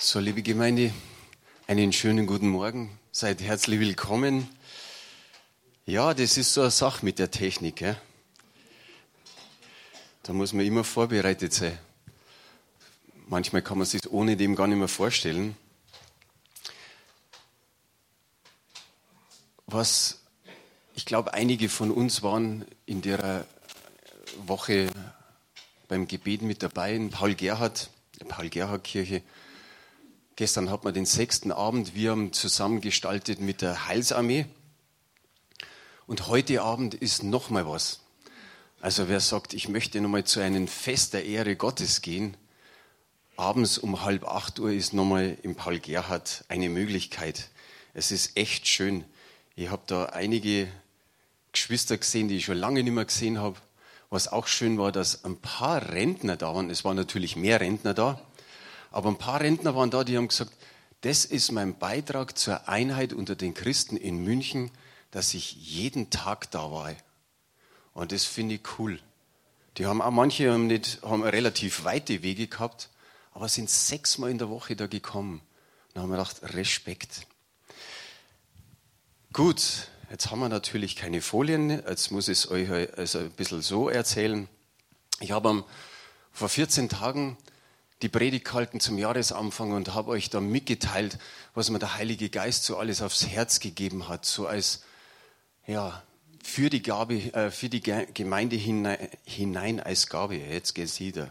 So, liebe Gemeinde, einen schönen guten Morgen. Seid herzlich willkommen. Ja, das ist so eine Sache mit der Technik. Gell? Da muss man immer vorbereitet sein. Manchmal kann man sich ohne dem gar nicht mehr vorstellen. Was ich glaube, einige von uns waren in der Woche beim Gebet mit dabei in Paul Gerhard, der Paul Gerhard Kirche. Gestern hat man den sechsten Abend, wir haben zusammen gestaltet mit der Heilsarmee. Und heute Abend ist noch mal was. Also wer sagt, ich möchte noch mal zu einem Fest der Ehre Gottes gehen, abends um halb acht Uhr ist noch mal im Paul Gerhard eine Möglichkeit. Es ist echt schön. Ich habe da einige Geschwister gesehen, die ich schon lange nicht mehr gesehen habe. Was auch schön war, dass ein paar Rentner da waren. Es waren natürlich mehr Rentner da, aber ein paar Rentner waren da, die haben gesagt, das ist mein Beitrag zur Einheit unter den Christen in München, dass ich jeden Tag da war. Und das finde ich cool. Die haben auch manche haben, nicht, haben relativ weite Wege gehabt, aber sind sechsmal in der Woche da gekommen. Da haben wir gedacht, Respekt. Gut, Jetzt haben wir natürlich keine Folien, jetzt muss ich es euch also ein bisschen so erzählen. Ich habe vor 14 Tagen die Predigt gehalten zum Jahresanfang und habe euch da mitgeteilt, was mir der Heilige Geist so alles aufs Herz gegeben hat, so als, ja, für die Gabe, äh, für die Gemeinde hinein, hinein als Gabe. Jetzt geht's wieder.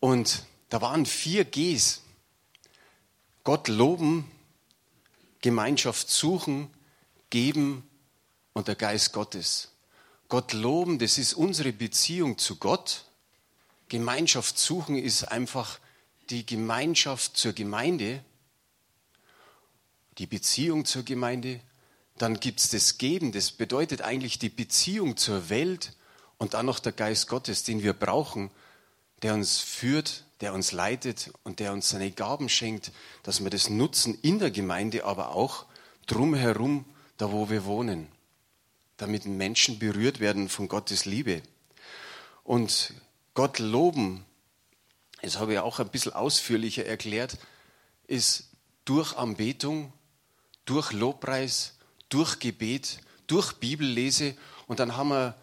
Und da waren vier Gs. Gott loben, Gemeinschaft suchen, geben und der Geist Gottes. Gott loben, das ist unsere Beziehung zu Gott. Gemeinschaft suchen ist einfach die Gemeinschaft zur Gemeinde, die Beziehung zur Gemeinde. Dann gibt es das Geben, das bedeutet eigentlich die Beziehung zur Welt und dann noch der Geist Gottes, den wir brauchen, der uns führt, der uns leitet und der uns seine Gaben schenkt, dass wir das nutzen in der Gemeinde, aber auch drumherum da wo wir wohnen, damit Menschen berührt werden von Gottes Liebe. Und Gott loben, das habe ich auch ein bisschen ausführlicher erklärt, ist durch Anbetung, durch Lobpreis, durch Gebet, durch Bibellese und dann haben wir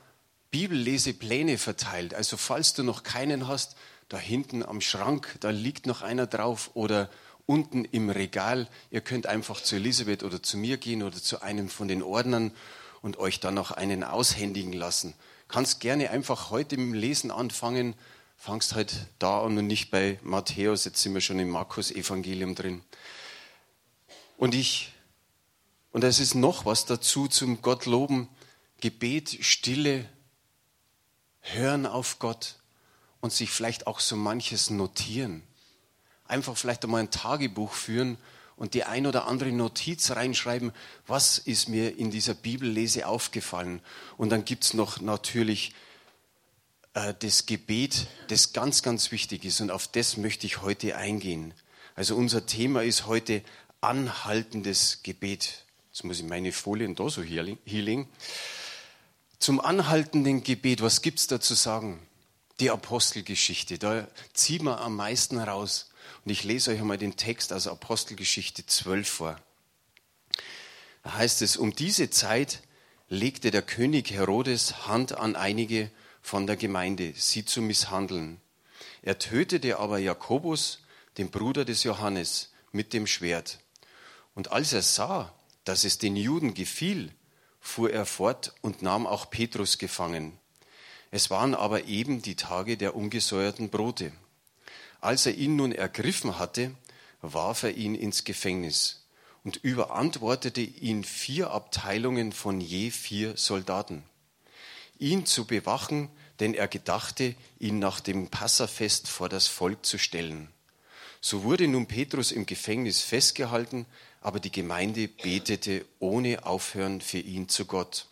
Bibellesepläne verteilt. Also falls du noch keinen hast, da hinten am Schrank, da liegt noch einer drauf oder unten im Regal. Ihr könnt einfach zu Elisabeth oder zu mir gehen oder zu einem von den Ordnern und euch dann noch einen aushändigen lassen. Kannst gerne einfach heute dem Lesen anfangen. Fangst halt da an und nicht bei Matthäus. Jetzt sind wir schon im Markus-Evangelium drin. Und ich, und es ist noch was dazu zum Gott loben. Gebet, Stille, hören auf Gott und sich vielleicht auch so manches notieren einfach vielleicht einmal ein Tagebuch führen und die ein oder andere Notiz reinschreiben, was ist mir in dieser Bibellese aufgefallen. Und dann gibt es noch natürlich äh, das Gebet, das ganz, ganz wichtig ist. Und auf das möchte ich heute eingehen. Also unser Thema ist heute anhaltendes Gebet. Jetzt muss ich meine Folien da so hier legen. Zum anhaltenden Gebet, was gibt es da zu sagen? Die Apostelgeschichte, da ziehen wir am meisten raus. Und ich lese euch einmal den Text aus Apostelgeschichte 12 vor. Da heißt es, um diese Zeit legte der König Herodes Hand an einige von der Gemeinde, sie zu misshandeln. Er tötete aber Jakobus, den Bruder des Johannes, mit dem Schwert. Und als er sah, dass es den Juden gefiel, fuhr er fort und nahm auch Petrus gefangen. Es waren aber eben die Tage der ungesäuerten Brote. Als er ihn nun ergriffen hatte, warf er ihn ins Gefängnis und überantwortete ihn vier Abteilungen von je vier Soldaten, ihn zu bewachen, denn er gedachte, ihn nach dem Passafest vor das Volk zu stellen. So wurde nun Petrus im Gefängnis festgehalten, aber die Gemeinde betete ohne Aufhören für ihn zu Gott.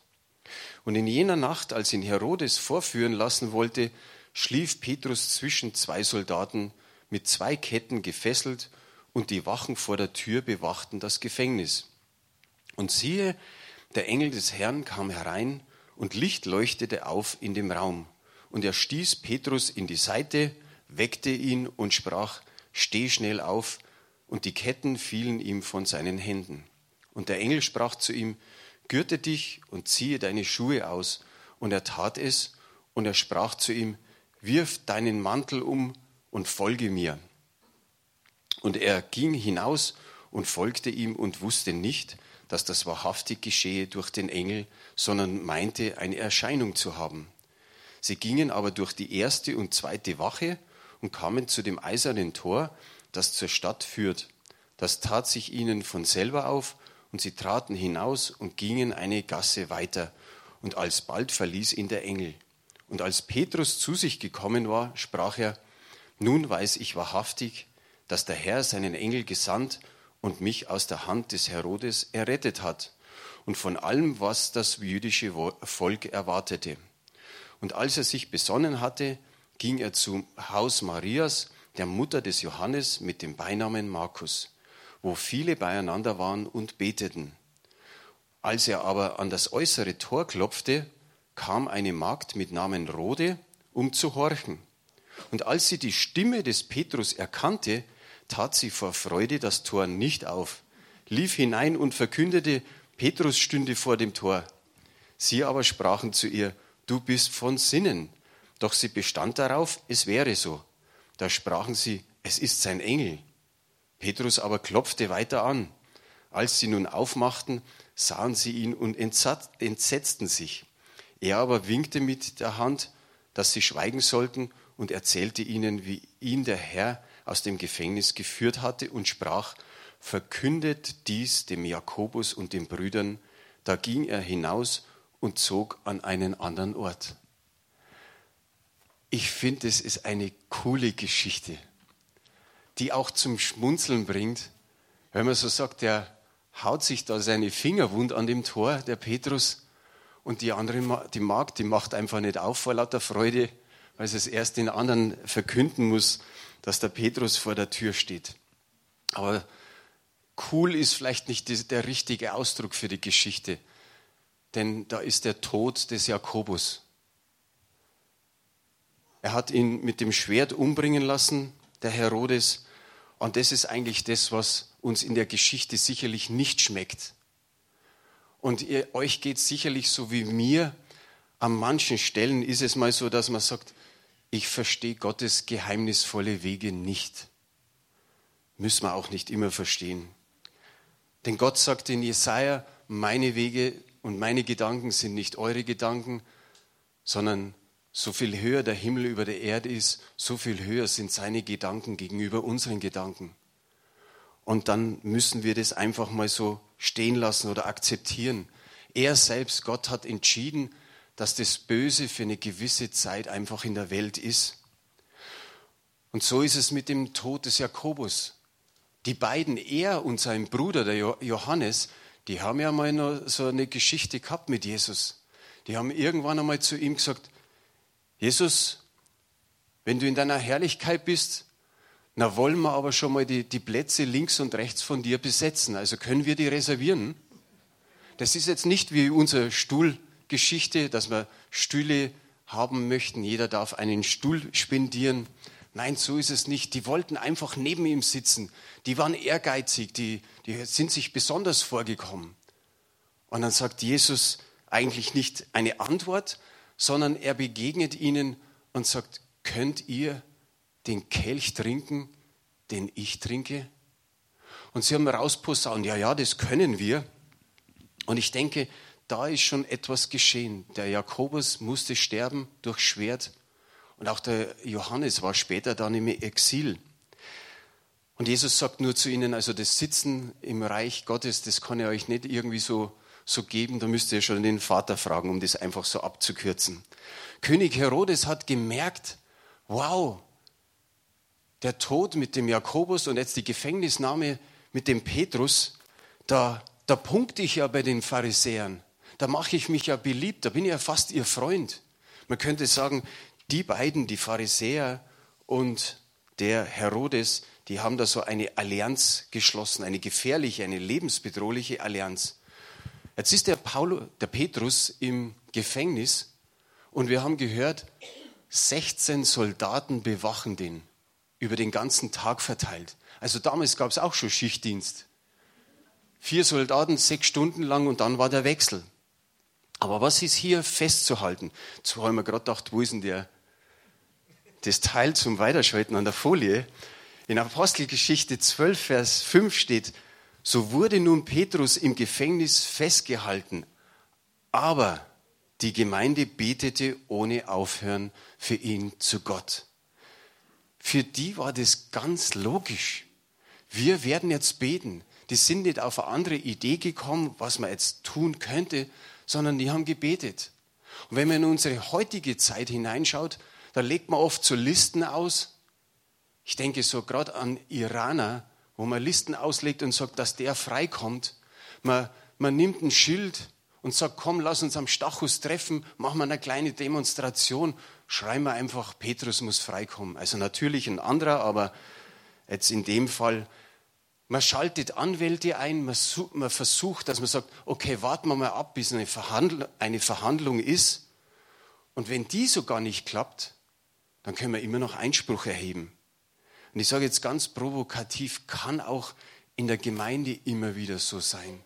Und in jener Nacht, als ihn Herodes vorführen lassen wollte, schlief Petrus zwischen zwei Soldaten mit zwei Ketten gefesselt und die Wachen vor der Tür bewachten das Gefängnis. Und siehe, der Engel des Herrn kam herein und Licht leuchtete auf in dem Raum. Und er stieß Petrus in die Seite, weckte ihn und sprach, steh schnell auf, und die Ketten fielen ihm von seinen Händen. Und der Engel sprach zu ihm, Gürte dich und ziehe deine Schuhe aus. Und er tat es, und er sprach zu ihm, Wirf deinen Mantel um und folge mir. Und er ging hinaus und folgte ihm und wusste nicht, dass das wahrhaftig geschehe durch den Engel, sondern meinte, eine Erscheinung zu haben. Sie gingen aber durch die erste und zweite Wache und kamen zu dem eisernen Tor, das zur Stadt führt. Das tat sich ihnen von selber auf, und sie traten hinaus und gingen eine Gasse weiter, und alsbald verließ ihn der Engel. Und als Petrus zu sich gekommen war, sprach er, Nun weiß ich wahrhaftig, dass der Herr seinen Engel gesandt und mich aus der Hand des Herodes errettet hat und von allem, was das jüdische Volk erwartete. Und als er sich besonnen hatte, ging er zum Haus Marias, der Mutter des Johannes mit dem Beinamen Markus, wo viele beieinander waren und beteten. Als er aber an das äußere Tor klopfte, kam eine Magd mit Namen Rode, um zu horchen. Und als sie die Stimme des Petrus erkannte, tat sie vor Freude das Tor nicht auf, lief hinein und verkündete, Petrus stünde vor dem Tor. Sie aber sprachen zu ihr, du bist von Sinnen. Doch sie bestand darauf, es wäre so. Da sprachen sie, es ist sein Engel. Petrus aber klopfte weiter an. Als sie nun aufmachten, sahen sie ihn und entsetzten sich. Er aber winkte mit der Hand, dass sie schweigen sollten und erzählte ihnen, wie ihn der Herr aus dem Gefängnis geführt hatte und sprach, verkündet dies dem Jakobus und den Brüdern. Da ging er hinaus und zog an einen anderen Ort. Ich finde, es ist eine coole Geschichte, die auch zum Schmunzeln bringt, wenn man so sagt, der haut sich da seine Finger wund an dem Tor, der Petrus, und die andere, die Magd, die macht einfach nicht auf vor lauter Freude, weil es erst den anderen verkünden muss, dass der Petrus vor der Tür steht. Aber cool ist vielleicht nicht der richtige Ausdruck für die Geschichte, denn da ist der Tod des Jakobus. Er hat ihn mit dem Schwert umbringen lassen, der Herodes, und das ist eigentlich das, was uns in der Geschichte sicherlich nicht schmeckt. Und ihr, euch geht es sicherlich so wie mir. An manchen Stellen ist es mal so, dass man sagt, ich verstehe Gottes geheimnisvolle Wege nicht. Müssen wir auch nicht immer verstehen. Denn Gott sagt in Jesaja, meine Wege und meine Gedanken sind nicht eure Gedanken, sondern so viel höher der Himmel über der Erde ist, so viel höher sind seine Gedanken gegenüber unseren Gedanken. Und dann müssen wir das einfach mal so stehen lassen oder akzeptieren. Er selbst, Gott hat entschieden, dass das Böse für eine gewisse Zeit einfach in der Welt ist. Und so ist es mit dem Tod des Jakobus. Die beiden, er und sein Bruder, der Johannes, die haben ja mal so eine Geschichte gehabt mit Jesus. Die haben irgendwann einmal zu ihm gesagt, Jesus, wenn du in deiner Herrlichkeit bist, na wollen wir aber schon mal die, die Plätze links und rechts von dir besetzen. Also können wir die reservieren? Das ist jetzt nicht wie unser Stuhl Geschichte, dass wir Stühle haben möchten. Jeder darf einen Stuhl spendieren. Nein, so ist es nicht. Die wollten einfach neben ihm sitzen. Die waren ehrgeizig, die, die sind sich besonders vorgekommen. Und dann sagt Jesus eigentlich nicht eine Antwort, sondern er begegnet ihnen und sagt, könnt ihr den Kelch trinken, den ich trinke? Und sie haben rausposaunt, ja, ja, das können wir. Und ich denke, da ist schon etwas geschehen. Der Jakobus musste sterben durch Schwert und auch der Johannes war später dann im Exil. Und Jesus sagt nur zu ihnen, also das Sitzen im Reich Gottes, das kann er euch nicht irgendwie so, so geben, da müsst ihr schon den Vater fragen, um das einfach so abzukürzen. König Herodes hat gemerkt, wow, der Tod mit dem Jakobus und jetzt die Gefängnisnahme mit dem Petrus, da, da punkte ich ja bei den Pharisäern da mache ich mich ja beliebt, da bin ich ja fast ihr Freund. Man könnte sagen, die beiden, die Pharisäer und der Herodes, die haben da so eine Allianz geschlossen, eine gefährliche, eine lebensbedrohliche Allianz. Jetzt ist der, Paulus, der Petrus im Gefängnis und wir haben gehört, 16 Soldaten bewachen den. über den ganzen Tag verteilt. Also damals gab es auch schon Schichtdienst. Vier Soldaten, sechs Stunden lang und dann war der Wechsel. Aber was ist hier festzuhalten? Zwar haben wir gerade gedacht, wo ist denn der, das Teil zum Weiterschalten an der Folie? In Apostelgeschichte 12, Vers 5 steht, so wurde nun Petrus im Gefängnis festgehalten, aber die Gemeinde betete ohne Aufhören für ihn zu Gott. Für die war das ganz logisch. Wir werden jetzt beten. Die sind nicht auf eine andere Idee gekommen, was man jetzt tun könnte, sondern die haben gebetet. Und wenn man in unsere heutige Zeit hineinschaut, da legt man oft so Listen aus. Ich denke so gerade an Iraner, wo man Listen auslegt und sagt, dass der freikommt. Man, man nimmt ein Schild und sagt, komm, lass uns am Stachus treffen, machen wir eine kleine Demonstration, schreiben wir einfach, Petrus muss freikommen. Also natürlich ein anderer, aber jetzt in dem Fall, man schaltet Anwälte ein, man, man versucht, dass man sagt, okay, warten wir mal ab, bis eine, Verhandl eine Verhandlung ist. Und wenn die sogar nicht klappt, dann können wir immer noch Einspruch erheben. Und ich sage jetzt ganz provokativ, kann auch in der Gemeinde immer wieder so sein,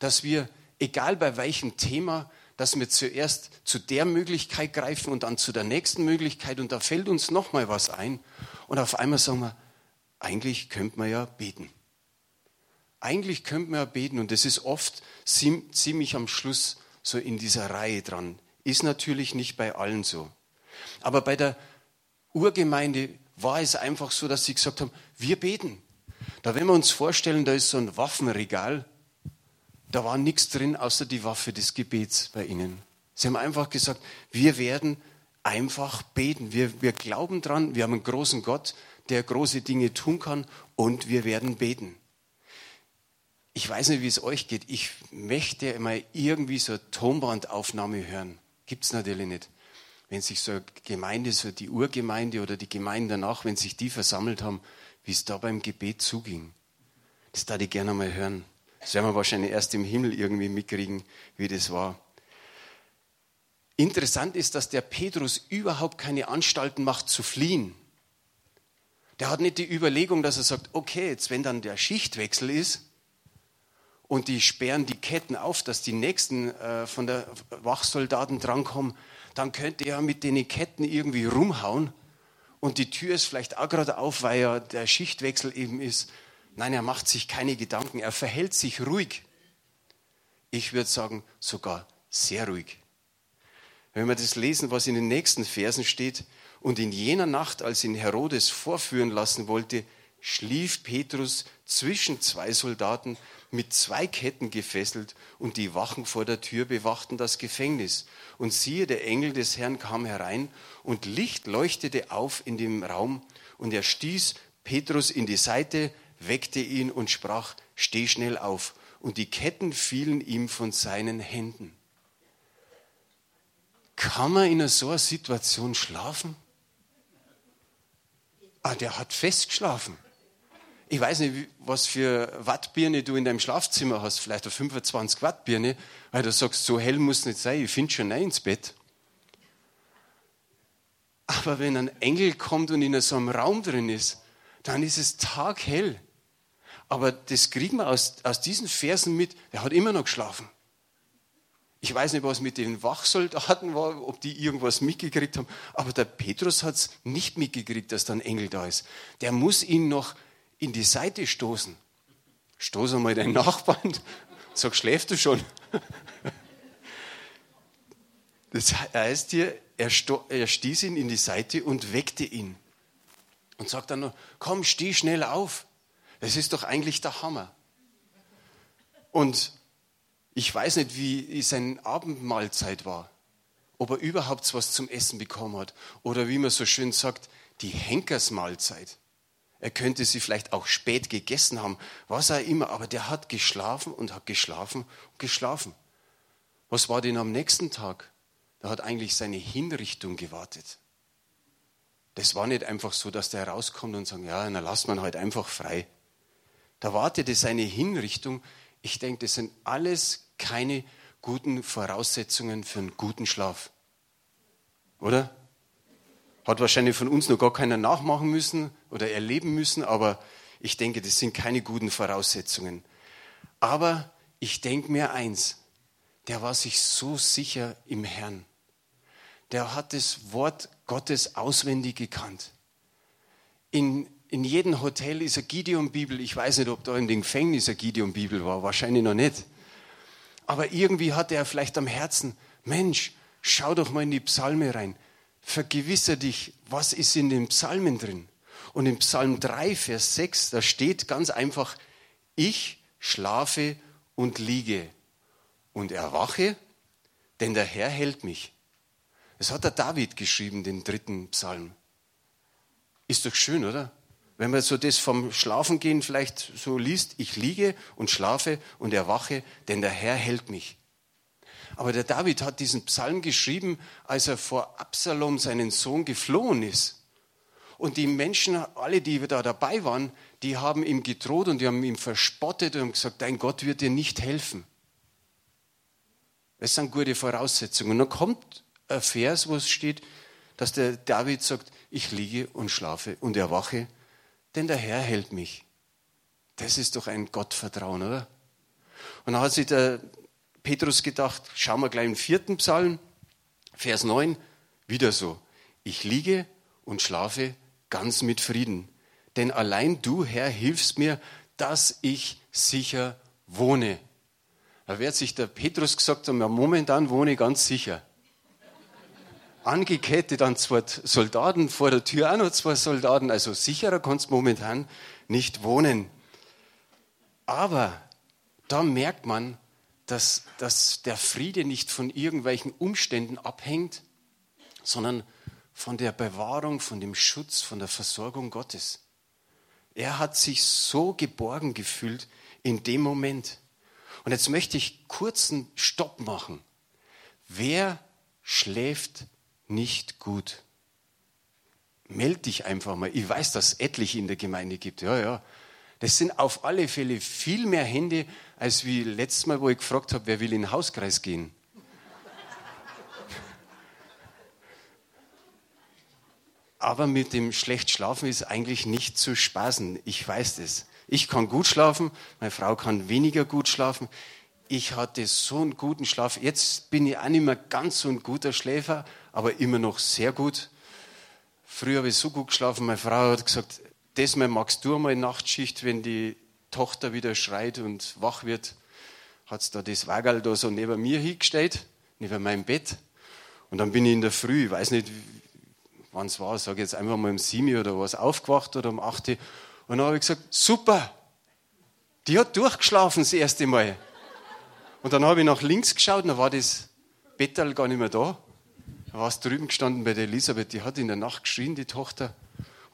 dass wir egal bei welchem Thema, dass wir zuerst zu der Möglichkeit greifen und dann zu der nächsten Möglichkeit und da fällt uns noch mal was ein und auf einmal sagen wir, eigentlich könnte man ja beten. Eigentlich könnte man ja beten und das ist oft ziemlich am Schluss so in dieser Reihe dran. Ist natürlich nicht bei allen so. Aber bei der Urgemeinde war es einfach so, dass sie gesagt haben, wir beten. Da wenn wir uns vorstellen, da ist so ein Waffenregal da war nichts drin außer die Waffe des Gebets bei ihnen. Sie haben einfach gesagt, wir werden einfach beten. Wir, wir glauben dran, wir haben einen großen Gott, der große Dinge tun kann und wir werden beten. Ich weiß nicht, wie es euch geht. Ich möchte immer irgendwie so eine Tonbandaufnahme hören. Gibt es natürlich nicht. Wenn sich so eine Gemeinde, so die Urgemeinde oder die Gemeinden danach, wenn sich die versammelt haben, wie es da beim Gebet zuging. Das darf ich gerne mal hören. Das werden wir wahrscheinlich erst im Himmel irgendwie mitkriegen, wie das war. Interessant ist, dass der Petrus überhaupt keine Anstalten macht zu fliehen. Der hat nicht die Überlegung, dass er sagt, okay, jetzt wenn dann der Schichtwechsel ist und die sperren die Ketten auf, dass die nächsten äh, von der Wachsoldaten drankommen, dann könnte er mit den Ketten irgendwie rumhauen und die Tür ist vielleicht auch gerade auf, weil ja der Schichtwechsel eben ist. Nein, er macht sich keine Gedanken, er verhält sich ruhig. Ich würde sagen, sogar sehr ruhig. Wenn wir das lesen, was in den nächsten Versen steht, und in jener Nacht, als ihn Herodes vorführen lassen wollte, schlief Petrus zwischen zwei Soldaten mit zwei Ketten gefesselt und die Wachen vor der Tür bewachten das Gefängnis. Und siehe, der Engel des Herrn kam herein und Licht leuchtete auf in dem Raum und er stieß Petrus in die Seite, weckte ihn und sprach, steh schnell auf. Und die Ketten fielen ihm von seinen Händen. Kann man in so einer Situation schlafen? Ah, der hat festgeschlafen. Ich weiß nicht, was für Wattbirne du in deinem Schlafzimmer hast, vielleicht eine 25 Watt Birne, weil du sagst, so hell muss es nicht sein, ich finde schon rein ins Bett. Aber wenn ein Engel kommt und in so einem Raum drin ist, dann ist es taghell. Aber das kriegen wir aus, aus diesen Versen mit, er hat immer noch geschlafen. Ich weiß nicht, was mit den Wachsoldaten war, ob die irgendwas mitgekriegt haben, aber der Petrus hat es nicht mitgekriegt, dass da ein Engel da ist. Der muss ihn noch in die Seite stoßen. Stoß einmal deinen Nachbarn, sag, schläfst du schon? Das heißt hier, er, er stieß ihn in die Seite und weckte ihn. Und sagt dann noch, komm, steh schnell auf. Das ist doch eigentlich der Hammer. Und ich weiß nicht, wie seine Abendmahlzeit war. Ob er überhaupt was zum Essen bekommen hat. Oder wie man so schön sagt, die Henkersmahlzeit. Er könnte sie vielleicht auch spät gegessen haben, was auch immer, aber der hat geschlafen und hat geschlafen und geschlafen. Was war denn am nächsten Tag? Da hat eigentlich seine Hinrichtung gewartet. Das war nicht einfach so, dass der rauskommt und sagt, ja, dann lasst man halt einfach frei. Da wartete seine Hinrichtung. Ich denke, das sind alles keine guten Voraussetzungen für einen guten Schlaf. Oder? Hat wahrscheinlich von uns noch gar keiner nachmachen müssen oder erleben müssen, aber ich denke, das sind keine guten Voraussetzungen. Aber ich denke mir eins, der war sich so sicher im Herrn. Der hat das Wort Gottes auswendig gekannt. In, in jedem Hotel ist eine Gideon-Bibel. Ich weiß nicht, ob da in den Gefängnis eine Gideon-Bibel war. Wahrscheinlich noch nicht. Aber irgendwie hatte er vielleicht am Herzen, Mensch, schau doch mal in die Psalme rein. Vergewissere dich, was ist in den Psalmen drin. Und im Psalm 3, Vers 6, da steht ganz einfach, ich schlafe und liege und erwache, denn der Herr hält mich. Das hat der David geschrieben, den dritten Psalm. Ist doch schön, oder? Wenn man so das vom Schlafengehen vielleicht so liest, ich liege und schlafe und erwache, denn der Herr hält mich. Aber der David hat diesen Psalm geschrieben, als er vor Absalom, seinen Sohn, geflohen ist. Und die Menschen, alle, die da dabei waren, die haben ihm gedroht und die haben ihm verspottet und gesagt, dein Gott wird dir nicht helfen. Das sind gute Voraussetzungen. Und dann kommt ein Vers, wo es steht, dass der David sagt, ich liege und schlafe und erwache, denn der Herr hält mich. Das ist doch ein Gottvertrauen, oder? Und dann hat sich der Petrus gedacht, schauen wir gleich im vierten Psalm, Vers 9, wieder so. Ich liege und schlafe ganz mit Frieden, denn allein du, Herr, hilfst mir, dass ich sicher wohne. Da wird sich der Petrus gesagt haben, momentan wohne ich ganz sicher. Angekettet an zwei Soldaten, vor der Tür auch noch zwei Soldaten, also sicherer kannst du momentan nicht wohnen. Aber da merkt man, dass, dass der Friede nicht von irgendwelchen Umständen abhängt, sondern von der Bewahrung, von dem Schutz, von der Versorgung Gottes. Er hat sich so geborgen gefühlt in dem Moment. Und jetzt möchte ich kurzen Stopp machen. Wer schläft nicht gut? Meld dich einfach mal. Ich weiß, dass es etliche in der Gemeinde gibt. Ja, ja. Das sind auf alle Fälle viel mehr Hände, als wie letztes Mal, wo ich gefragt habe, wer will in den Hauskreis gehen. Aber mit dem schlecht Schlafen ist eigentlich nicht zu spaßen. Ich weiß das. Ich kann gut schlafen, meine Frau kann weniger gut schlafen. Ich hatte so einen guten Schlaf. Jetzt bin ich auch nicht mehr ganz so ein guter Schläfer, aber immer noch sehr gut. Früher habe ich so gut geschlafen, meine Frau hat gesagt, das mal magst du einmal Nachtschicht, wenn die Tochter wieder schreit und wach wird, hat sie da das Wagel da so neben mir hingestellt, neben meinem Bett. Und dann bin ich in der Früh, ich weiß nicht, wann es war, sage jetzt einfach mal um sieben oder was, aufgewacht oder um acht. Und dann habe ich gesagt, super, die hat durchgeschlafen das erste Mal. Und dann habe ich nach links geschaut, dann war das Bettal gar nicht mehr da. Da war es drüben gestanden bei der Elisabeth, die hat in der Nacht geschrien, die Tochter.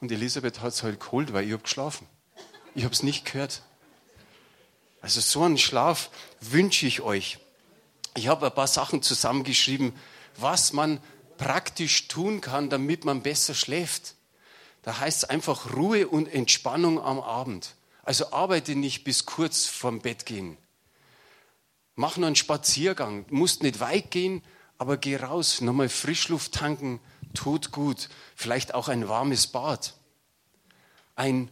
Und Elisabeth hat es halt geholt, weil ich habe geschlafen. Ich habe es nicht gehört. Also so einen Schlaf wünsche ich euch. Ich habe ein paar Sachen zusammengeschrieben, was man praktisch tun kann, damit man besser schläft. Da heißt es einfach Ruhe und Entspannung am Abend. Also arbeite nicht bis kurz vorm Bett gehen. Mach nur einen Spaziergang. Du musst nicht weit gehen, aber geh raus, nochmal Frischluft tanken, tut gut. Vielleicht auch ein warmes Bad. Ein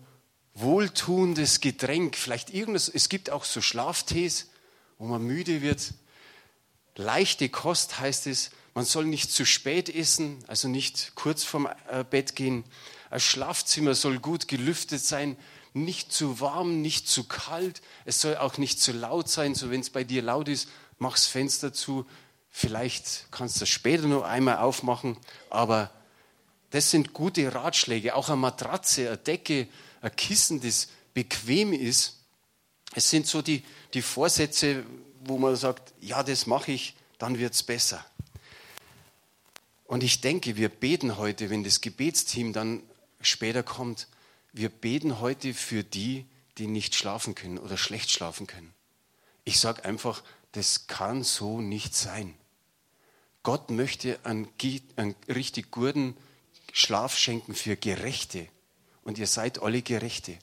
wohltuendes Getränk, vielleicht irgendwas. Es gibt auch so Schlaftees, wo man müde wird. Leichte Kost heißt es, man soll nicht zu spät essen, also nicht kurz vorm äh, Bett gehen. Ein Schlafzimmer soll gut gelüftet sein, nicht zu warm, nicht zu kalt. Es soll auch nicht zu laut sein. So wenn es bei dir laut ist, mach's Fenster zu. Vielleicht kannst du das später noch einmal aufmachen. Aber das sind gute Ratschläge. Auch eine Matratze, eine Decke, ein Kissen, das bequem ist. Es sind so die, die Vorsätze, wo man sagt, ja, das mache ich, dann wird es besser. Und ich denke, wir beten heute, wenn das Gebetsteam dann später kommt, wir beten heute für die, die nicht schlafen können oder schlecht schlafen können. Ich sage einfach, das kann so nicht sein. Gott möchte einen, einen richtig guten Schlaf schenken für Gerechte. Und ihr seid alle Gerechte.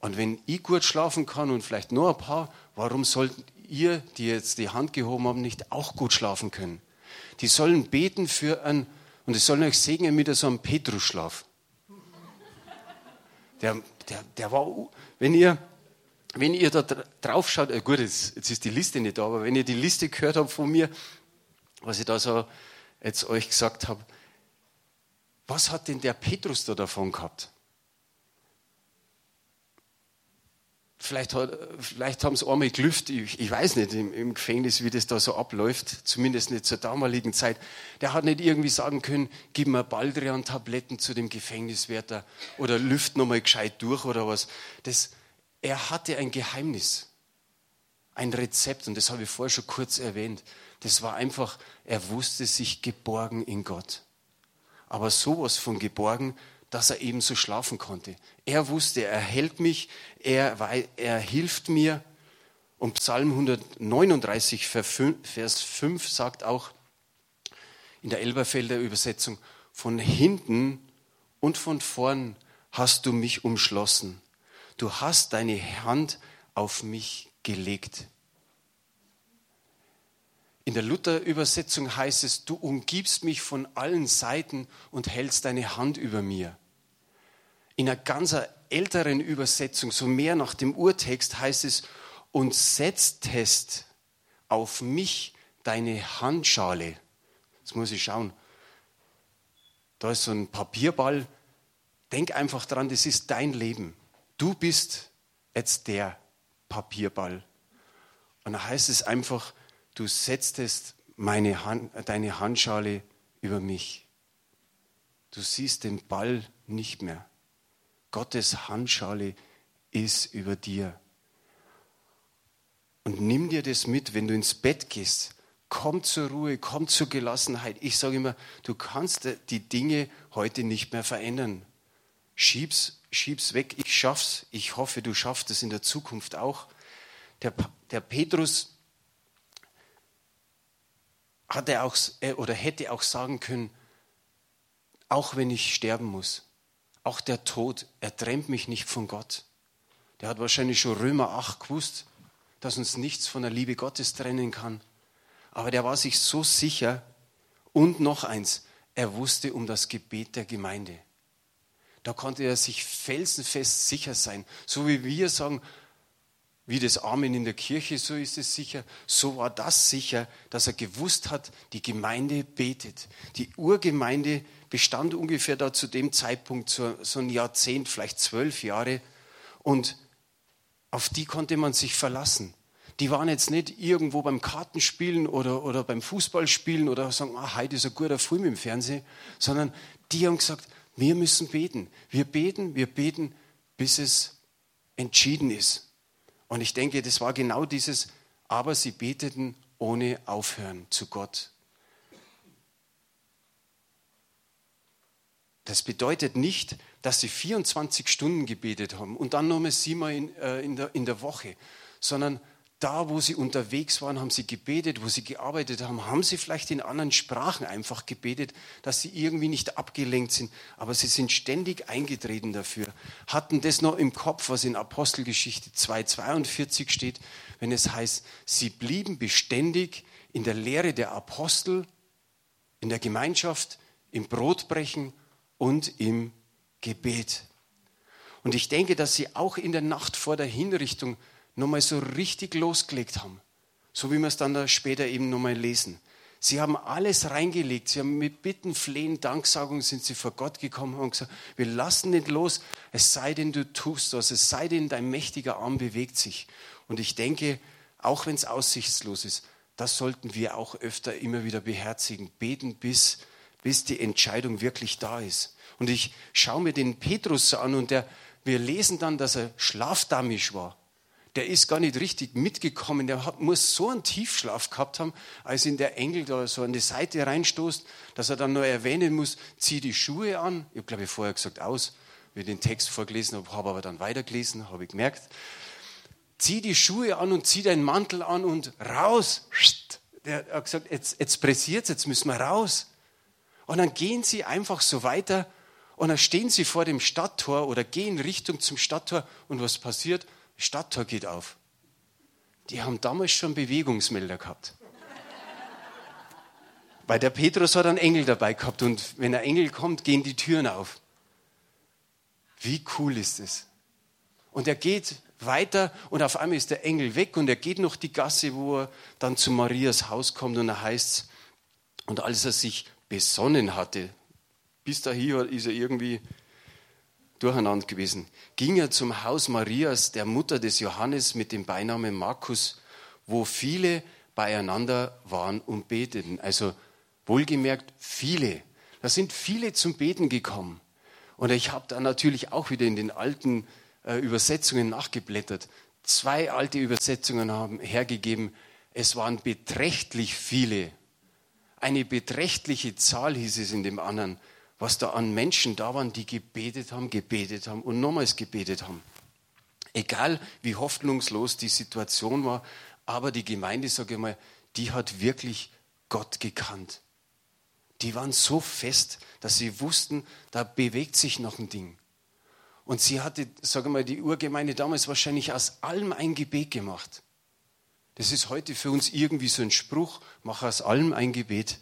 Und wenn ich gut schlafen kann und vielleicht nur ein paar, warum sollten ihr, die jetzt die Hand gehoben haben, nicht auch gut schlafen können? Die sollen beten für einen Und es soll euch segnen mit so einem Petrusschlaf. Der, der, der war, wenn ihr, wenn ihr da drauf schaut, äh gut, jetzt, jetzt ist die Liste nicht da, aber wenn ihr die Liste gehört habt von mir, was ich da so jetzt euch gesagt habe, was hat denn der Petrus da davon gehabt? Vielleicht, hat, vielleicht haben sie einmal gelüft, ich, ich weiß nicht im, im, Gefängnis, wie das da so abläuft, zumindest nicht zur damaligen Zeit. Der hat nicht irgendwie sagen können, gib mir Baldrian-Tabletten zu dem Gefängniswärter oder lüft nochmal gescheit durch oder was. Das, er hatte ein Geheimnis, ein Rezept und das habe ich vorher schon kurz erwähnt. Das war einfach, er wusste sich geborgen in Gott. Aber sowas von geborgen, dass er eben so schlafen konnte. Er wusste, er hält mich, er, er hilft mir. Und Psalm 139, Vers 5 sagt auch in der Elberfelder Übersetzung, von hinten und von vorn hast du mich umschlossen. Du hast deine Hand auf mich gelegt. In der Luther-Übersetzung heißt es, du umgibst mich von allen Seiten und hältst deine Hand über mir. In einer ganz älteren Übersetzung, so mehr nach dem Urtext, heißt es, und setztest auf mich deine Handschale. Jetzt muss ich schauen. Da ist so ein Papierball. Denk einfach dran, das ist dein Leben. Du bist jetzt der Papierball. Und da heißt es einfach, du setztest meine Hand, deine Handschale über mich. Du siehst den Ball nicht mehr. Gottes Handschale ist über dir. Und nimm dir das mit, wenn du ins Bett gehst. Komm zur Ruhe, komm zur Gelassenheit. Ich sage immer, du kannst die Dinge heute nicht mehr verändern. Schieb's, schieb's weg, ich schaff's. Ich hoffe, du schaffst es in der Zukunft auch. Der, der Petrus hatte auch, äh, oder hätte auch sagen können, auch wenn ich sterben muss, auch der Tod, er trennt mich nicht von Gott. Der hat wahrscheinlich schon Römer 8 gewusst, dass uns nichts von der Liebe Gottes trennen kann. Aber der war sich so sicher. Und noch eins, er wusste um das Gebet der Gemeinde. Da konnte er sich felsenfest sicher sein. So wie wir sagen, wie das Amen in der Kirche, so ist es sicher. So war das sicher, dass er gewusst hat, die Gemeinde betet. Die Urgemeinde bestand ungefähr da zu dem Zeitpunkt so, ein Jahrzehnt, vielleicht zwölf Jahre. Und auf die konnte man sich verlassen. Die waren jetzt nicht irgendwo beim Kartenspielen oder, oder beim Fußballspielen oder sagen, ah, heute ist ein guter Film im Fernsehen, sondern die haben gesagt, wir müssen beten. Wir beten, wir beten, bis es entschieden ist. Und ich denke, das war genau dieses, aber sie beteten ohne Aufhören zu Gott. Das bedeutet nicht, dass sie 24 Stunden gebetet haben und dann nochmal siebenmal in, äh, in, der, in der Woche, sondern da, wo sie unterwegs waren, haben sie gebetet, wo sie gearbeitet haben, haben sie vielleicht in anderen Sprachen einfach gebetet, dass sie irgendwie nicht abgelenkt sind. Aber sie sind ständig eingetreten dafür, hatten das noch im Kopf, was in Apostelgeschichte 2,42 steht, wenn es heißt, sie blieben beständig in der Lehre der Apostel, in der Gemeinschaft, im Brotbrechen und im Gebet. Und ich denke, dass sie auch in der Nacht vor der Hinrichtung nochmal so richtig losgelegt haben. So wie wir es dann da später eben nochmal lesen. Sie haben alles reingelegt. Sie haben mit Bitten, Flehen, Danksagung sind sie vor Gott gekommen und gesagt, wir lassen nicht los, es sei denn, du tust was, es sei denn, dein mächtiger Arm bewegt sich. Und ich denke, auch wenn es aussichtslos ist, das sollten wir auch öfter immer wieder beherzigen. Beten, bis bis die Entscheidung wirklich da ist. Und ich schaue mir den Petrus an und der, wir lesen dann, dass er schlafdammisch war. Der ist gar nicht richtig mitgekommen. Der hat, muss so einen Tiefschlaf gehabt haben, als ihn der Engel da so an die Seite reinstoßt, dass er dann nur erwähnen muss, zieh die Schuhe an. Ich habe, glaube ich, vorher gesagt aus, wie ich den Text vorgelesen habe, habe aber dann weitergelesen, habe ich gemerkt. Zieh die Schuhe an und zieh deinen Mantel an und raus. Der hat gesagt, jetzt, jetzt pressiert jetzt müssen wir raus. Und dann gehen sie einfach so weiter und dann stehen sie vor dem Stadttor oder gehen Richtung zum Stadttor und was passiert? Stadttor geht auf. Die haben damals schon Bewegungsmelder gehabt. Weil der Petrus hat einen Engel dabei gehabt und wenn ein Engel kommt, gehen die Türen auf. Wie cool ist es? Und er geht weiter und auf einmal ist der Engel weg und er geht noch die Gasse, wo er dann zu Marias Haus kommt und da heißt und als er sich besonnen hatte, bis dahin ist er irgendwie durcheinander gewesen, ging er zum Haus Marias, der Mutter des Johannes mit dem Beinamen Markus, wo viele beieinander waren und beteten. Also wohlgemerkt viele. Da sind viele zum Beten gekommen. Und ich habe da natürlich auch wieder in den alten äh, Übersetzungen nachgeblättert. Zwei alte Übersetzungen haben hergegeben, es waren beträchtlich viele. Eine beträchtliche Zahl hieß es in dem anderen was da an Menschen da waren, die gebetet haben, gebetet haben und nochmals gebetet haben. Egal wie hoffnungslos die Situation war, aber die Gemeinde, sage ich mal, die hat wirklich Gott gekannt. Die waren so fest, dass sie wussten, da bewegt sich noch ein Ding. Und sie hatte, sage ich mal, die Urgemeinde damals wahrscheinlich aus allem ein Gebet gemacht. Das ist heute für uns irgendwie so ein Spruch, mach aus allem ein Gebet.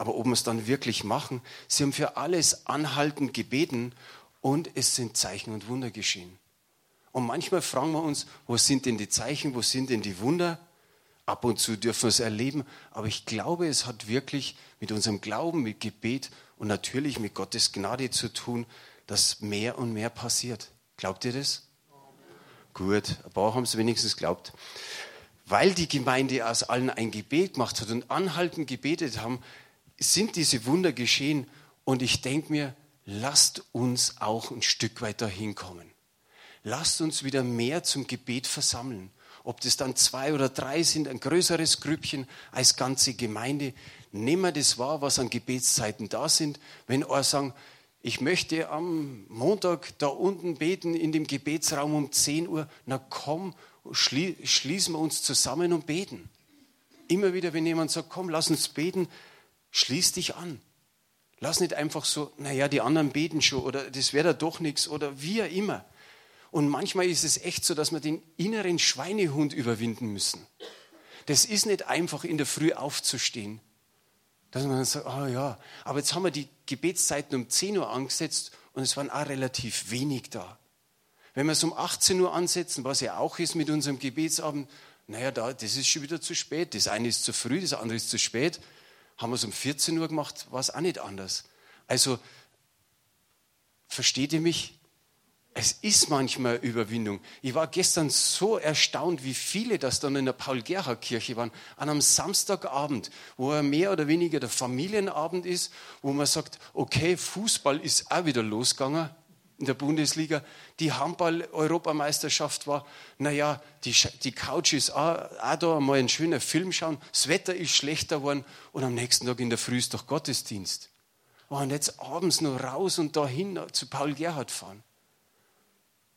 Aber ob wir es dann wirklich machen, sie haben für alles anhaltend gebeten und es sind Zeichen und Wunder geschehen. Und manchmal fragen wir uns, wo sind denn die Zeichen, wo sind denn die Wunder? Ab und zu dürfen wir es erleben, aber ich glaube, es hat wirklich mit unserem Glauben, mit Gebet und natürlich mit Gottes Gnade zu tun, dass mehr und mehr passiert. Glaubt ihr das? Gut, ein paar haben es wenigstens glaubt. Weil die Gemeinde aus allen ein Gebet gemacht hat und anhaltend gebetet haben, sind diese Wunder geschehen und ich denke mir, lasst uns auch ein Stück weit dahin kommen. Lasst uns wieder mehr zum Gebet versammeln. Ob das dann zwei oder drei sind, ein größeres Grüppchen als ganze Gemeinde. Nehmen wir das wahr, was an Gebetszeiten da sind. Wenn er sagen, ich möchte am Montag da unten beten in dem Gebetsraum um 10 Uhr, na komm, schließen wir uns zusammen und beten. Immer wieder, wenn jemand sagt, komm, lass uns beten, Schließ dich an. Lass nicht einfach so, naja, die anderen beten schon oder das wäre da doch nichts oder wie auch immer. Und manchmal ist es echt so, dass wir den inneren Schweinehund überwinden müssen. Das ist nicht einfach, in der Früh aufzustehen. Dass man sagt, ah oh ja, aber jetzt haben wir die Gebetszeiten um 10 Uhr angesetzt und es waren auch relativ wenig da. Wenn wir es um 18 Uhr ansetzen, was ja auch ist mit unserem Gebetsabend, naja, da, das ist schon wieder zu spät. Das eine ist zu früh, das andere ist zu spät. Haben wir es um 14 Uhr gemacht, war es auch nicht anders. Also, versteht ihr mich? Es ist manchmal Überwindung. Ich war gestern so erstaunt, wie viele das dann in der Paul-Gerhardt-Kirche waren, an einem Samstagabend, wo er mehr oder weniger der Familienabend ist, wo man sagt, okay, Fußball ist auch wieder losgegangen in der Bundesliga. Die Handball-Europameisterschaft war, naja, die, die Couch ist auch, auch da, mal ein schöner Film schauen, das Wetter ist schlechter geworden und am nächsten Tag in der Früh ist doch Gottesdienst. Und jetzt abends noch raus und dahin zu Paul Gerhard fahren.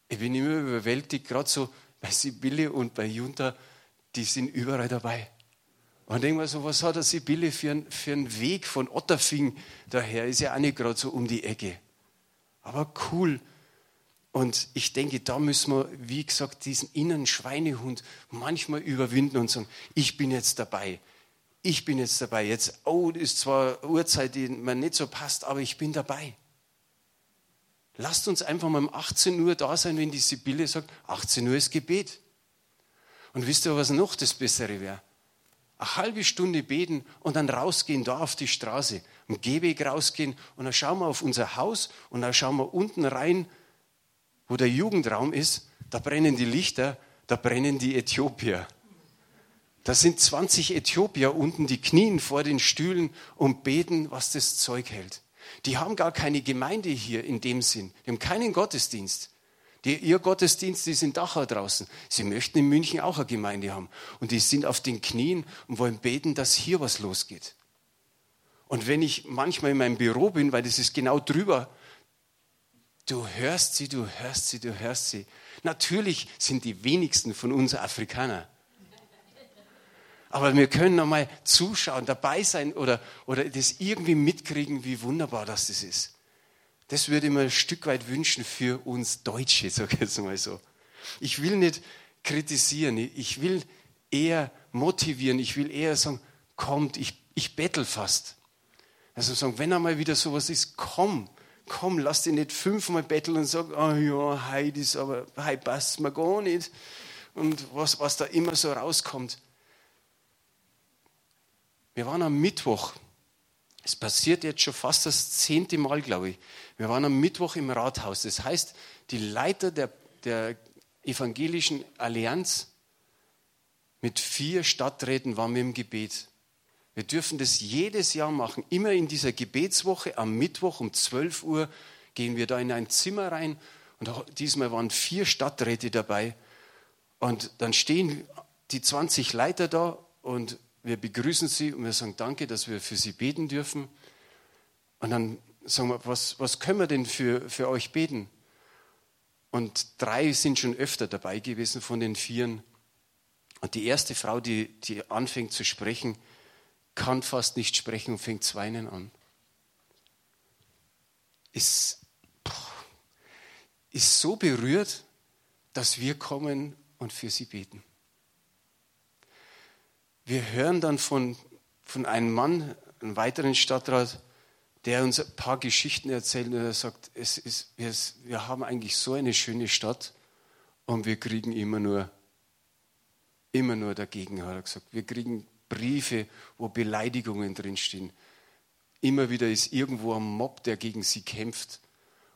Ich bin immer überwältigt, gerade so bei Sibylle und bei Junta, die sind überall dabei. Und denke mir so, was hat der Sibylle für, ein, für einen Weg von Otterfing daher? Ist ja auch nicht gerade so um die Ecke aber cool. Und ich denke, da müssen wir, wie gesagt, diesen inneren Schweinehund manchmal überwinden und sagen, ich bin jetzt dabei. Ich bin jetzt dabei. Jetzt, oh, ist zwar Uhrzeit, die mir nicht so passt, aber ich bin dabei. Lasst uns einfach mal um 18 Uhr da sein, wenn die Sibylle sagt, 18 Uhr ist Gebet. Und wisst ihr, was noch das Bessere wäre? Eine halbe Stunde beten und dann rausgehen da auf die Straße am Gehweg rausgehen und dann schauen wir auf unser Haus und dann schauen wir unten rein, wo der Jugendraum ist, da brennen die Lichter, da brennen die Äthiopier. Da sind 20 Äthiopier unten, die knien vor den Stühlen und beten, was das Zeug hält. Die haben gar keine Gemeinde hier in dem Sinn. Die haben keinen Gottesdienst. Die, ihr Gottesdienst ist in Dachau draußen. Sie möchten in München auch eine Gemeinde haben. Und die sind auf den Knien und wollen beten, dass hier was losgeht. Und wenn ich manchmal in meinem Büro bin, weil das ist genau drüber, du hörst sie, du hörst sie, du hörst sie. Natürlich sind die wenigsten von uns Afrikaner. Aber wir können einmal zuschauen, dabei sein oder, oder das irgendwie mitkriegen, wie wunderbar das ist. Das würde ich mir ein Stück weit wünschen für uns Deutsche, sage ich jetzt mal so. Ich will nicht kritisieren, ich will eher motivieren, ich will eher sagen, kommt, ich ich bettel fast. Also sagen, wenn einmal wieder sowas ist, komm, komm, lass dich nicht fünfmal betteln und sag, oh ja, heute ist aber, heute passt mir gar nicht. Und was, was da immer so rauskommt. Wir waren am Mittwoch, es passiert jetzt schon fast das zehnte Mal, glaube ich. Wir waren am Mittwoch im Rathaus. Das heißt, die Leiter der, der evangelischen Allianz mit vier Stadträten waren wir im Gebet. Wir dürfen das jedes Jahr machen. Immer in dieser Gebetswoche am Mittwoch um 12 Uhr gehen wir da in ein Zimmer rein. Und diesmal waren vier Stadträte dabei. Und dann stehen die 20 Leiter da und wir begrüßen sie und wir sagen Danke, dass wir für sie beten dürfen. Und dann sagen wir, was, was können wir denn für, für euch beten? Und drei sind schon öfter dabei gewesen von den Vieren. Und die erste Frau, die, die anfängt zu sprechen, kann fast nicht sprechen und fängt zu weinen an. Ist, ist so berührt, dass wir kommen und für sie beten. Wir hören dann von, von einem Mann, einem weiteren Stadtrat, der uns ein paar Geschichten erzählt und er sagt, es ist, wir, wir haben eigentlich so eine schöne Stadt und wir kriegen immer nur, immer nur dagegen, hat er gesagt. Wir kriegen Briefe, wo Beleidigungen drinstehen. Immer wieder ist irgendwo ein Mob, der gegen sie kämpft.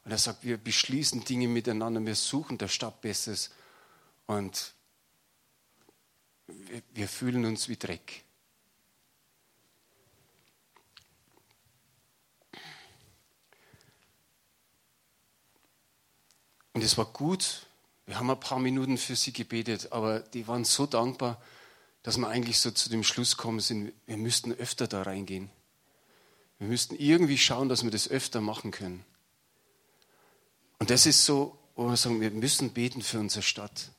Und er sagt, wir beschließen Dinge miteinander, wir suchen der Stadt Besseres und wir, wir fühlen uns wie Dreck. Und es war gut. Wir haben ein paar Minuten für sie gebetet, aber die waren so dankbar, dass wir eigentlich so zu dem Schluss kommen sind, wir müssten öfter da reingehen. Wir müssten irgendwie schauen, dass wir das öfter machen können. Und das ist so, wo wir sagen, wir müssen beten für unsere Stadt.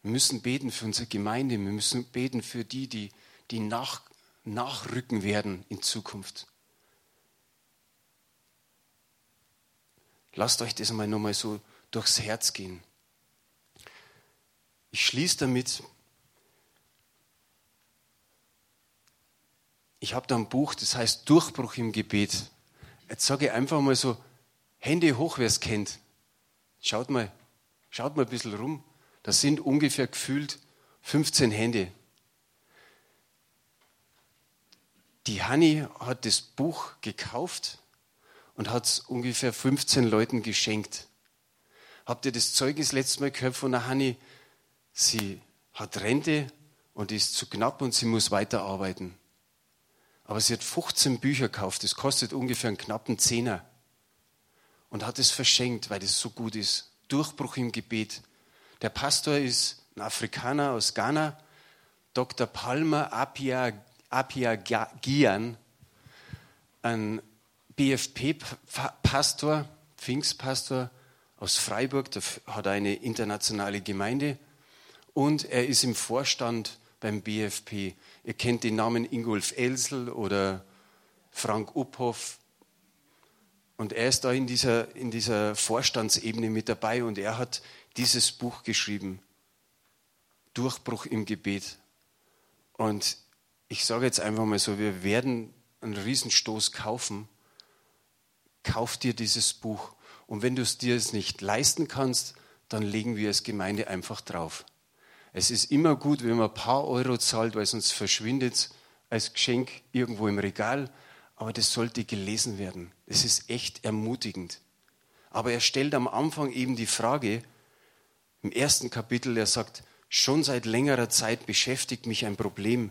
Wir müssen beten für unsere Gemeinde. Wir müssen beten für die, die, die nach, nachrücken werden in Zukunft. Lasst euch das einmal nochmal so durchs Herz gehen. Ich schließe damit, ich habe da ein Buch, das heißt Durchbruch im Gebet. Jetzt sage ich einfach mal so, Hände hoch, wer es kennt. Schaut mal, schaut mal ein bisschen rum. Das sind ungefähr gefühlt 15 Hände. Die Hanni hat das Buch gekauft und hat es ungefähr 15 Leuten geschenkt. Habt ihr das Zeugnis letztes Mal gehört von der Hanni? Sie hat Rente und ist zu knapp und sie muss weiterarbeiten. Aber sie hat 15 Bücher gekauft, das kostet ungefähr einen knappen Zehner. Und hat es verschenkt, weil es so gut ist. Durchbruch im Gebet. Der Pastor ist ein Afrikaner aus Ghana, Dr. Palmer Apia, Apia Gian, ein BFP-Pastor, Pfingstpastor aus Freiburg, der hat eine internationale Gemeinde und er ist im Vorstand beim BFP. Ihr kennt den Namen Ingolf Elsel oder Frank Uphoff. Und er ist da in dieser, in dieser Vorstandsebene mit dabei und er hat dieses Buch geschrieben, Durchbruch im Gebet. Und ich sage jetzt einfach mal so, wir werden einen Riesenstoß kaufen. Kauf dir dieses Buch. Und wenn du es dir nicht leisten kannst, dann legen wir als Gemeinde einfach drauf. Es ist immer gut, wenn man ein paar Euro zahlt, weil sonst verschwindet es als Geschenk irgendwo im Regal. Aber das sollte gelesen werden. Es ist echt ermutigend. Aber er stellt am Anfang eben die Frage, im ersten Kapitel, er sagt, schon seit längerer Zeit beschäftigt mich ein Problem,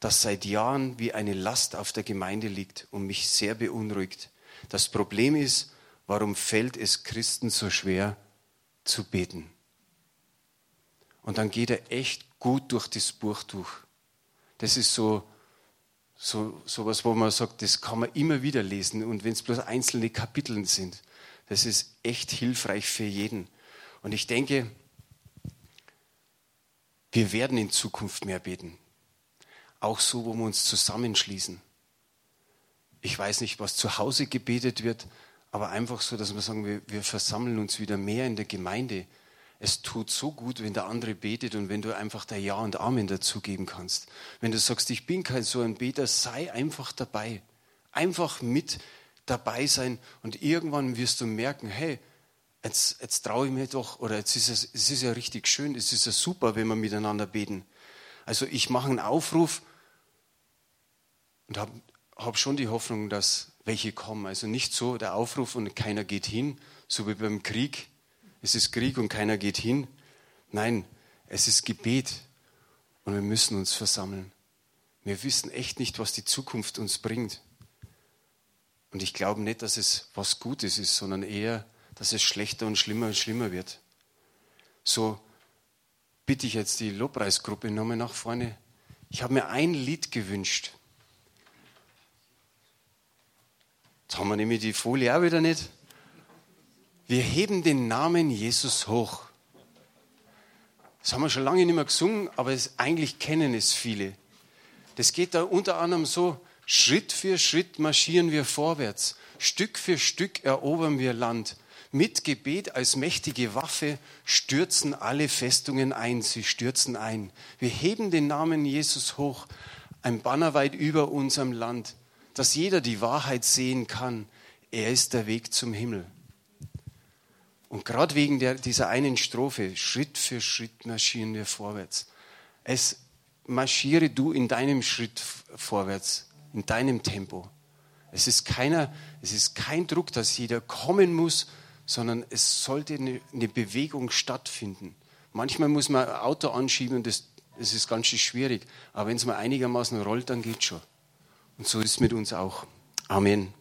das seit Jahren wie eine Last auf der Gemeinde liegt und mich sehr beunruhigt. Das Problem ist, warum fällt es Christen so schwer zu beten? Und dann geht er echt gut durch das Buch durch. Das ist so, so, so was, wo man sagt, das kann man immer wieder lesen. Und wenn es bloß einzelne Kapitel sind, das ist echt hilfreich für jeden. Und ich denke, wir werden in Zukunft mehr beten. Auch so, wo wir uns zusammenschließen. Ich weiß nicht, was zu Hause gebetet wird, aber einfach so, dass wir sagen, wir, wir versammeln uns wieder mehr in der Gemeinde es tut so gut, wenn der andere betet und wenn du einfach der Ja und Amen dazugeben kannst. Wenn du sagst, ich bin kein so ein Beter, sei einfach dabei. Einfach mit dabei sein und irgendwann wirst du merken, hey, jetzt, jetzt traue ich mir doch, oder jetzt ist es, es ist ja richtig schön, es ist ja super, wenn wir miteinander beten. Also ich mache einen Aufruf und habe hab schon die Hoffnung, dass welche kommen. Also nicht so der Aufruf und keiner geht hin, so wie beim Krieg. Es ist Krieg und keiner geht hin. Nein, es ist Gebet und wir müssen uns versammeln. Wir wissen echt nicht, was die Zukunft uns bringt. Und ich glaube nicht, dass es was Gutes ist, sondern eher, dass es schlechter und schlimmer und schlimmer wird. So bitte ich jetzt die Lobpreisgruppe nochmal nach vorne. Ich habe mir ein Lied gewünscht. Jetzt haben wir nämlich die Folie auch wieder nicht. Wir heben den Namen Jesus hoch. Das haben wir schon lange nicht mehr gesungen, aber es, eigentlich kennen es viele. Das geht da unter anderem so, Schritt für Schritt marschieren wir vorwärts, Stück für Stück erobern wir Land. Mit Gebet als mächtige Waffe stürzen alle Festungen ein, sie stürzen ein. Wir heben den Namen Jesus hoch, ein Banner weit über unserem Land, dass jeder die Wahrheit sehen kann. Er ist der Weg zum Himmel. Und gerade wegen der, dieser einen Strophe, Schritt für Schritt marschieren wir vorwärts. Es marschiere du in deinem Schritt vorwärts, in deinem Tempo. Es ist, keiner, es ist kein Druck, dass jeder kommen muss, sondern es sollte eine, eine Bewegung stattfinden. Manchmal muss man ein Auto anschieben und das, ist ganz schön schwierig. Aber wenn es mal einigermaßen rollt, dann geht schon. Und so ist es mit uns auch. Amen.